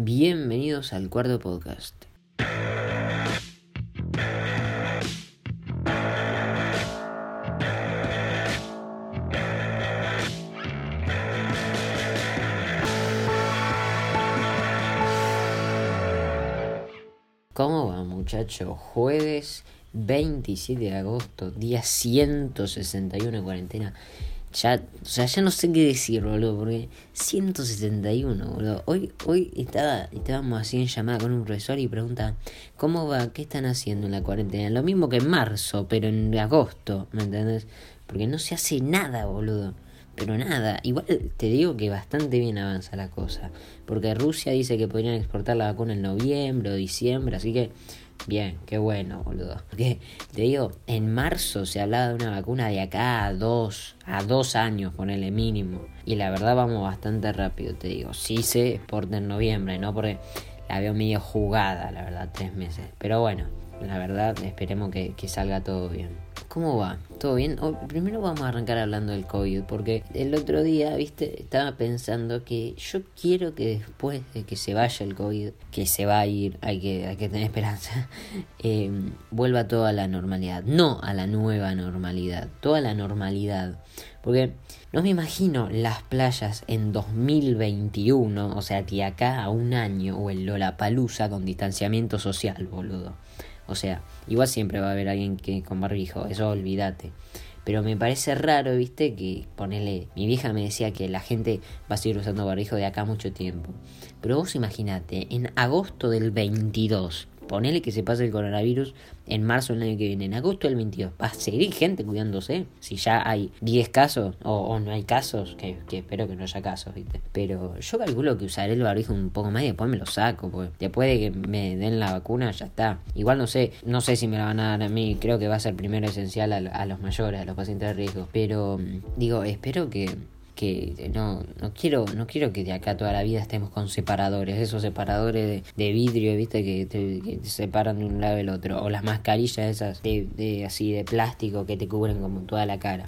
Bienvenidos al cuarto podcast. ¿Cómo va muchachos? Jueves 27 de agosto, día 161 de cuarentena. Ya, o sea, ya no sé qué decir, boludo, porque 171, boludo. Hoy, hoy estaba, estábamos así en llamada con un profesor y pregunta, ¿cómo va? ¿Qué están haciendo en la cuarentena? Lo mismo que en marzo, pero en agosto, ¿me entendés? Porque no se hace nada, boludo. Pero nada, igual te digo que bastante bien avanza la cosa. Porque Rusia dice que podrían exportar la vacuna en noviembre o diciembre, así que bien, qué bueno, boludo. Porque te digo, en marzo se hablaba de una vacuna de acá a dos, a dos años, ponele mínimo. Y la verdad vamos bastante rápido, te digo. Sí se exporta en noviembre, no porque la veo medio jugada, la verdad, tres meses. Pero bueno, la verdad, esperemos que, salga todo bien. ¿Cómo va? ¿Todo bien? primero vamos a arrancar hablando del COVID, porque el otro día, viste, estaba pensando que yo quiero que después de que se vaya el COVID, que se va a ir, hay que, hay que tener esperanza, eh, vuelva toda la normalidad. No a la nueva normalidad, toda la normalidad. Porque no me imagino las playas en 2021, o sea, que acá a un año, o el Lollapalooza con distanciamiento social, boludo. O sea, igual siempre va a haber alguien que con barbijo, eso olvídate. Pero me parece raro, viste, que ponele. Mi vieja me decía que la gente va a seguir usando barbijo de acá mucho tiempo. Pero vos imaginate, en agosto del 22, ponele que se pase el coronavirus en marzo del año que viene, en agosto del 22, va a seguir gente cuidándose. Si ya hay 10 casos o, no hay casos, que, espero que no haya casos, ¿viste? Pero yo calculo que usaré el barbijo un poco más y después me lo saco, porque después de que me den la vacuna ya está. Igual no sé, no sé si me la van a dar a mí, creo que va a ser primero esencial a, los mayores, a los pacientes de riesgo. Pero digo, espero que que no, no quiero, no quiero que de acá toda la vida estemos con separadores, esos separadores de, vidrio, viste, que te, separan de un lado del otro, o las mascarillas esas de, así de plástico que te cubren como toda la cara.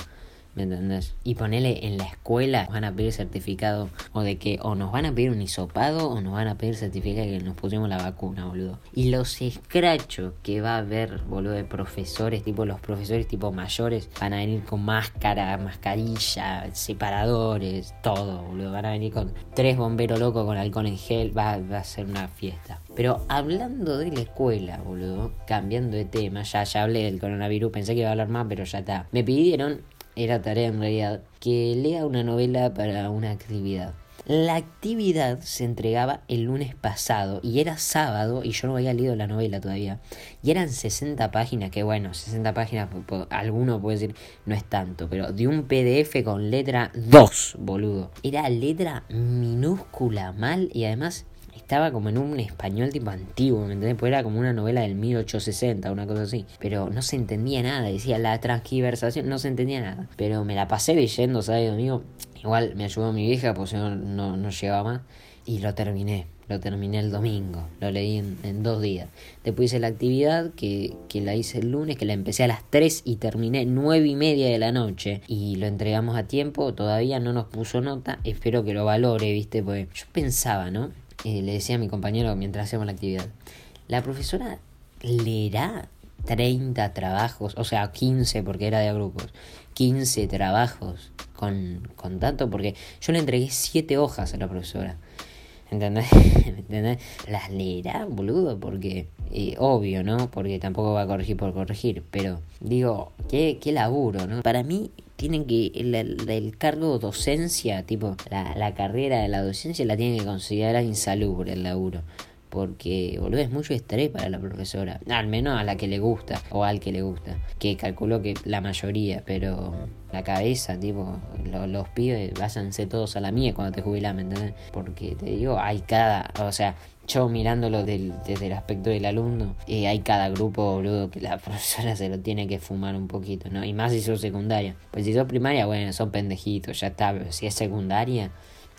¿Me entendés? Y ponele en la escuela, van a pedir certificado o de que o nos van a pedir un hisopado o nos van a pedir certificado de que nos pusimos la vacuna, boludo. Y los escrachos que va a haber, boludo, de profesores, tipo los profesores tipo mayores, van a venir con máscara, mascarilla, separadores, todo, boludo. Van a venir con tres bomberos locos con alcohol en gel, va, va a ser una fiesta. Pero hablando de la escuela, boludo, cambiando de tema, ya, ya hablé del coronavirus, pensé que iba a hablar más, pero ya está. Me pidieron era tarea en realidad, que lea una novela para una actividad. La actividad se entregaba el lunes pasado y era sábado y yo no había leído la novela todavía. Y eran 60 páginas, que bueno, 60 páginas, alguno puede decir no es tanto, pero de un PDF con letra 2, boludo. Era letra minúscula mal y además estaba como en un español tipo antiguo, ¿me entendés? Porque era como una novela del 1860, una cosa así. Pero no se entendía nada, decía la transgiversación, no se entendía nada. Pero me la pasé leyendo, ¿sabes, amigo? Igual me ayudó mi vieja, pues no, no, no llegaba más. Y lo terminé, lo terminé el domingo, lo leí en, dos días. Después hice la actividad que, que, la hice el lunes, que la empecé a las 3 y terminé nueve y media de la noche. Y lo entregamos a tiempo, todavía no nos puso nota, espero que lo valore, viste, pues yo pensaba, ¿no? Le decía a mi compañero mientras hacíamos la actividad, la profesora leerá 30 trabajos, o sea, 15 porque era de grupos, 15 trabajos con, con tanto, porque yo le entregué 7 hojas a la profesora. ¿Entendés? ¿Entendés? Las leerá, boludo, porque eh, obvio, ¿no? Porque tampoco va a corregir por corregir, pero digo, qué, qué laburo, ¿no? Para mí tienen que, el, el, cargo docencia, tipo, la, la, carrera de la docencia la tienen que considerar insalubre el laburo. Porque, boludo, es mucho estrés para la profesora. Al menos a la que le gusta, o al que le gusta. Que calculo que la mayoría, pero la cabeza, tipo, los pibes, váyanse todos a la mía cuando te jubilas, ¿me entiendes? Porque te digo, hay cada, o sea, yo mirándolo desde el aspecto del alumno, eh, hay cada grupo, boludo, que la profesora se lo tiene que fumar un poquito, ¿no? Y más si sos secundaria. Pues si sos primaria, bueno, son pendejitos, ya está. Pero si es secundaria,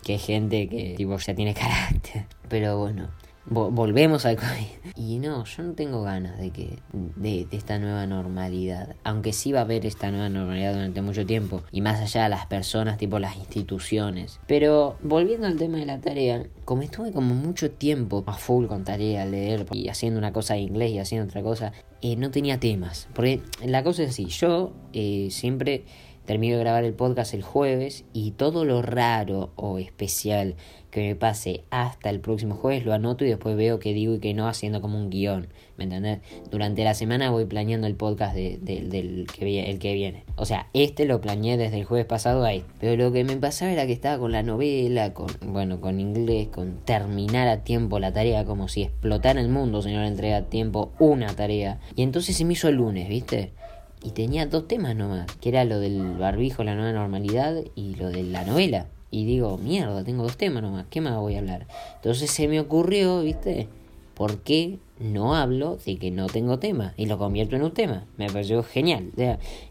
que hay gente que, tipo, ya tiene carácter. Pero bueno, volvemos al COVID. Y no, yo no tengo ganas de que de, esta nueva normalidad. Aunque sí va a haber esta nueva normalidad durante mucho tiempo. Y más allá de las personas, tipo las instituciones. Pero volviendo al tema de la tarea, como estuve como mucho tiempo a full con tarea, leer y haciendo una cosa en inglés y haciendo otra cosa, eh, no tenía temas. Porque la cosa es así, yo eh, siempre termino de grabar el podcast el jueves y todo lo raro o especial que me pase hasta el próximo jueves lo anoto y después veo qué digo y qué no haciendo como un guion, ¿me entendés? Durante la semana voy planeando el podcast de, del que, el que viene. O sea, este lo planeé desde el jueves pasado ahí. Pero lo que me pasaba era que estaba con la novela, con, bueno, con inglés, con terminar a tiempo la tarea, como si explotara el mundo, señor, entrega a tiempo una tarea. Y entonces se me hizo el lunes, ¿viste? Y tenía dos temas nomás, que era lo del barbijo, la nueva normalidad y lo de la novela. Y digo, mierda, tengo dos temas nomás, ¿qué más voy a hablar? Entonces se me ocurrió, ¿viste? ¿Por qué no hablo de que no tengo tema? Y lo convierto en un tema. Me pareció genial.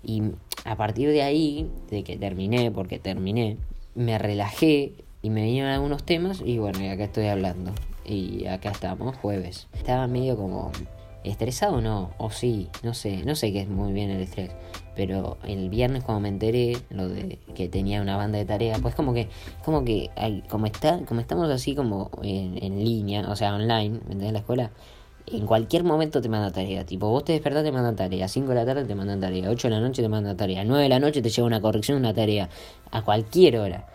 Y a partir de ahí, de que terminé, porque terminé, me relajé y me vinieron algunos temas y bueno, y acá estoy hablando. Y acá estamos, jueves. Estaba medio como estresado, no, o sí, no sé, no sé qué es muy bien el estrés. Pero el viernes cuando me enteré lo de que tenía una banda de tareas, pues como que, como que como está, como estamos así como en, en línea, o sea online, ¿me entendés? La escuela, en cualquier momento te manda tarea. Tipo, vos te despertás, te mandan tarea. 5 de la tarde te mandan tarea. 8 de la noche te mandan tarea. 9 de la noche te llega una corrección, una tarea. A cualquier hora.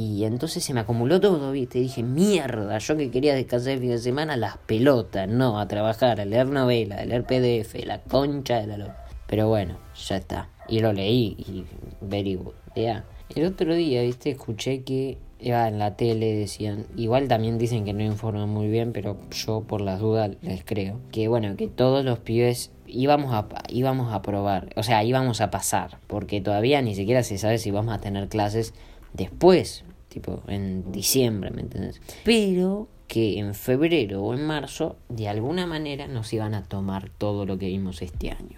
Y entonces se me acumuló todo, ¿viste? Dije, mierda, yo que quería descansar el fin de semana, las pelotas, no, a trabajar, a leer novela, a leer PDF, la concha de la loca. Pero bueno, ya está. Y lo leí y very good. Ya. El otro día, viste, escuché que ya en la tele decían, igual también dicen que no informan muy bien, pero yo por las dudas les creo, que bueno, que todos los pibes íbamos a, íbamos a probar, o sea, íbamos a pasar, porque todavía ni siquiera se sabe si vamos a tener clases después, tipo en diciembre, ¿me entiendes? Pero que en febrero o en marzo de alguna manera nos iban a tomar todo lo que vimos este año.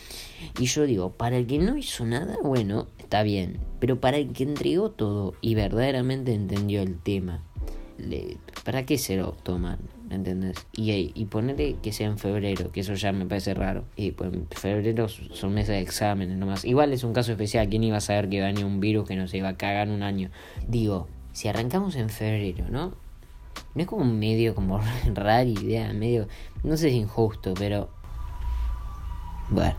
Y yo digo, para el que no hizo nada, bueno, está bien, pero para el que entregó todo y verdaderamente entendió el tema, ¿para qué se lo toman? ¿Me entiendes? Y, y ponerle que sea en febrero, que eso ya me parece raro. Y pues en febrero son meses de exámenes nomás. Igual es un caso especial, ¿quién iba a saber que venía un virus que nos iba a cagar un año? Digo, si arrancamos en febrero, ¿no? No es como medio como rara idea, medio, no sé si injusto, pero bueno,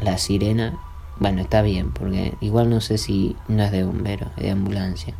la sirena, bueno, está bien, porque igual no sé si no es de bombero, es de ambulancia.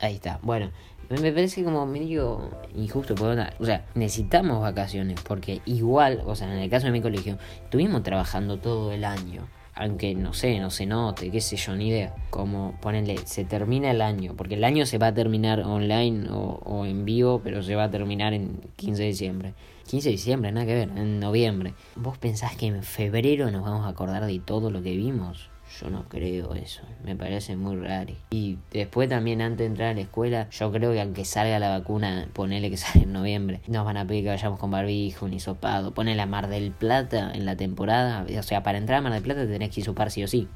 Ahí está, bueno, me parece como medio injusto, o sea, necesitamos vacaciones, porque igual, o sea, en el caso de mi colegio, estuvimos trabajando todo el año aunque no sé, no se note, qué sé yo, ni idea. Como ponerle, se termina el año, porque el año se va a terminar online o, o, en vivo, pero se va a terminar en 15 de diciembre. 15 de diciembre, nada que ver, en noviembre. ¿Vos pensás que en febrero nos vamos a acordar de todo lo que vimos? Yo no creo eso, me parece muy raro. Y después también antes de entrar a la escuela, yo creo que aunque salga la vacuna, ponele que sale en noviembre, nos van a pedir que vayamos con barbijo, ni sopado. Ponele a Mar del Plata en la temporada, o sea, para entrar a Mar del Plata tenés que isopar sí o sí.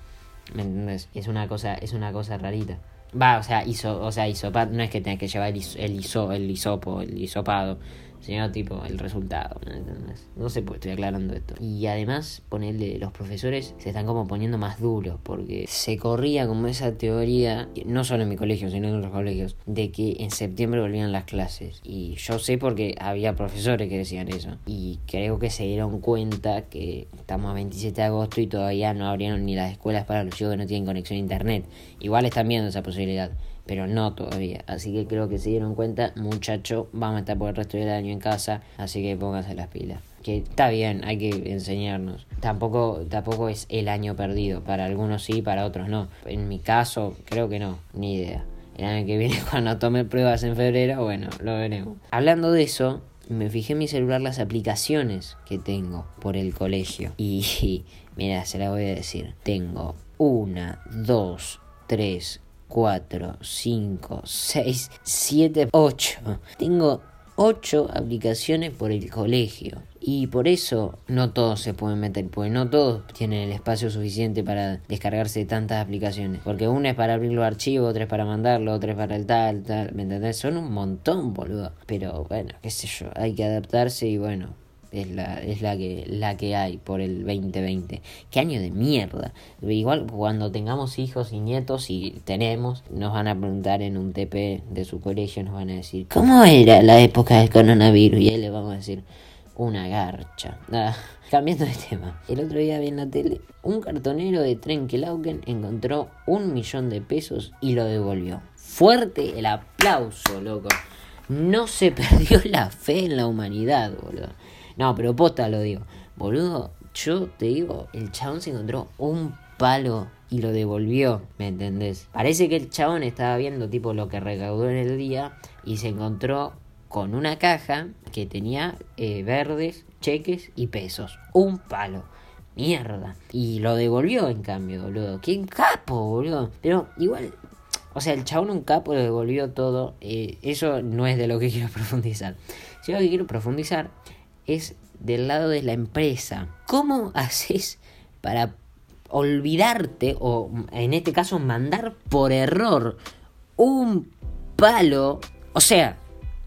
¿Me entendés? Es una cosa, es una cosa rarita. Va, o sea, iso, o sea, isopar, no es que tengas que llevar el, el, iso, el isopo, el isopado sino tipo el resultado, No sé qué estoy aclarando esto. Y además, ponerle, los profesores se están como poniendo más duros, porque se corría como esa teoría, no solo en mi colegio, sino en otros colegios, de que en septiembre volvían las clases. Y yo sé porque había profesores que decían eso. Y creo que se dieron cuenta que estamos a 27 de agosto y todavía no abrieron ni las escuelas para los chicos que no tienen conexión a internet. Igual están viendo esa posibilidad pero no todavía. Así que creo que se dieron cuenta, muchacho, vamos a estar por el resto del año en casa, así que pónganse las pilas. Que está bien, hay que enseñarnos. Tampoco, tampoco es el año perdido, para algunos sí, para otros no. En mi caso, creo que no, ni idea. El año que viene, cuando tome pruebas en febrero, bueno, lo veremos. Hablando de eso, me fijé en mi celular las aplicaciones que tengo por el colegio. Y, mira, se la voy a decir. Tengo una, dos, tres, 4, 5, 6, 7, 8. Tengo ocho aplicaciones por el colegio. Y por eso no todos se pueden meter, porque no todos tienen el espacio suficiente para descargarse tantas aplicaciones. Porque una es para abrir los archivos, otra es para mandarlo, otra es para el tal, tal, ¿me entendés? Son un montón, boludo. Pero bueno, qué sé yo, hay que adaptarse y bueno, es la, es la que la que hay por el 2020. Qué año de mierda. Igual cuando tengamos hijos y nietos y tenemos, nos van a preguntar en un TP de su colegio, nos van a decir, ¿cómo era la época del coronavirus? Y ahí le vamos a decir, una garcha. Nada, cambiando de tema. El otro día vi en la tele, un cartonero de Trenkelauken encontró un millón de pesos y lo devolvió. Fuerte el aplauso, loco. No se perdió la fe en la humanidad, boludo. No, pero posta lo digo. Boludo, yo te digo, el chabón se encontró un palo y lo devolvió, ¿me entendés? Parece que el chabón estaba viendo tipo lo que recaudó en el día y se encontró con una caja que tenía eh, verdes, cheques y pesos. Un palo. Mierda. Y lo devolvió en cambio, boludo. ¡Qué capo, boludo! Pero igual, o sea, el chabón un capo lo devolvió todo. Eh, eso no es de lo que quiero profundizar. Si lo que quiero profundizar es del lado de la empresa. ¿Cómo haces para olvidarte o en este caso mandar por error un palo? O sea,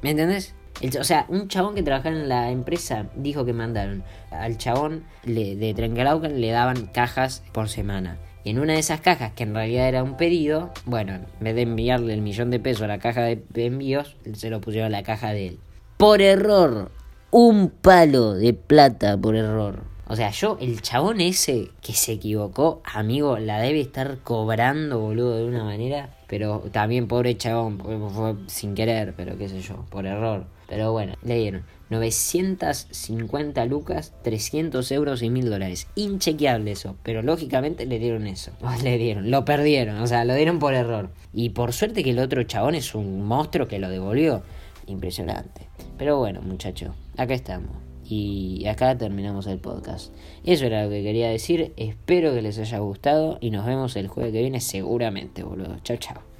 ¿me entendés? o sea, un chabón que trabajaba en la empresa dijo que mandaron al chabón de Trenkelauken le daban cajas por semana. Y en una de esas cajas, que en realidad era un pedido, bueno, en vez de enviarle el millón de pesos a la caja de envíos, se lo pusieron a la caja de él. Por error, un palo de plata por error. O sea, yo, el chabón ese que se equivocó, amigo, la debe estar cobrando, boludo, de una manera. Pero también, pobre chabón, fue sin querer, pero qué sé yo, por error. Pero bueno, le dieron 950 lucas, 300 euros y 1000 dólares. Inchequeable eso, pero lógicamente le dieron eso. Le dieron, lo perdieron, o sea, lo dieron por error. Y por suerte que el otro chabón es un monstruo que lo devolvió. Impresionante. Pero bueno, muchachos, acá estamos. Y acá terminamos el podcast. Eso era lo que quería decir. Espero que les haya gustado y nos vemos el jueves que viene seguramente, boludo. Chao, chao.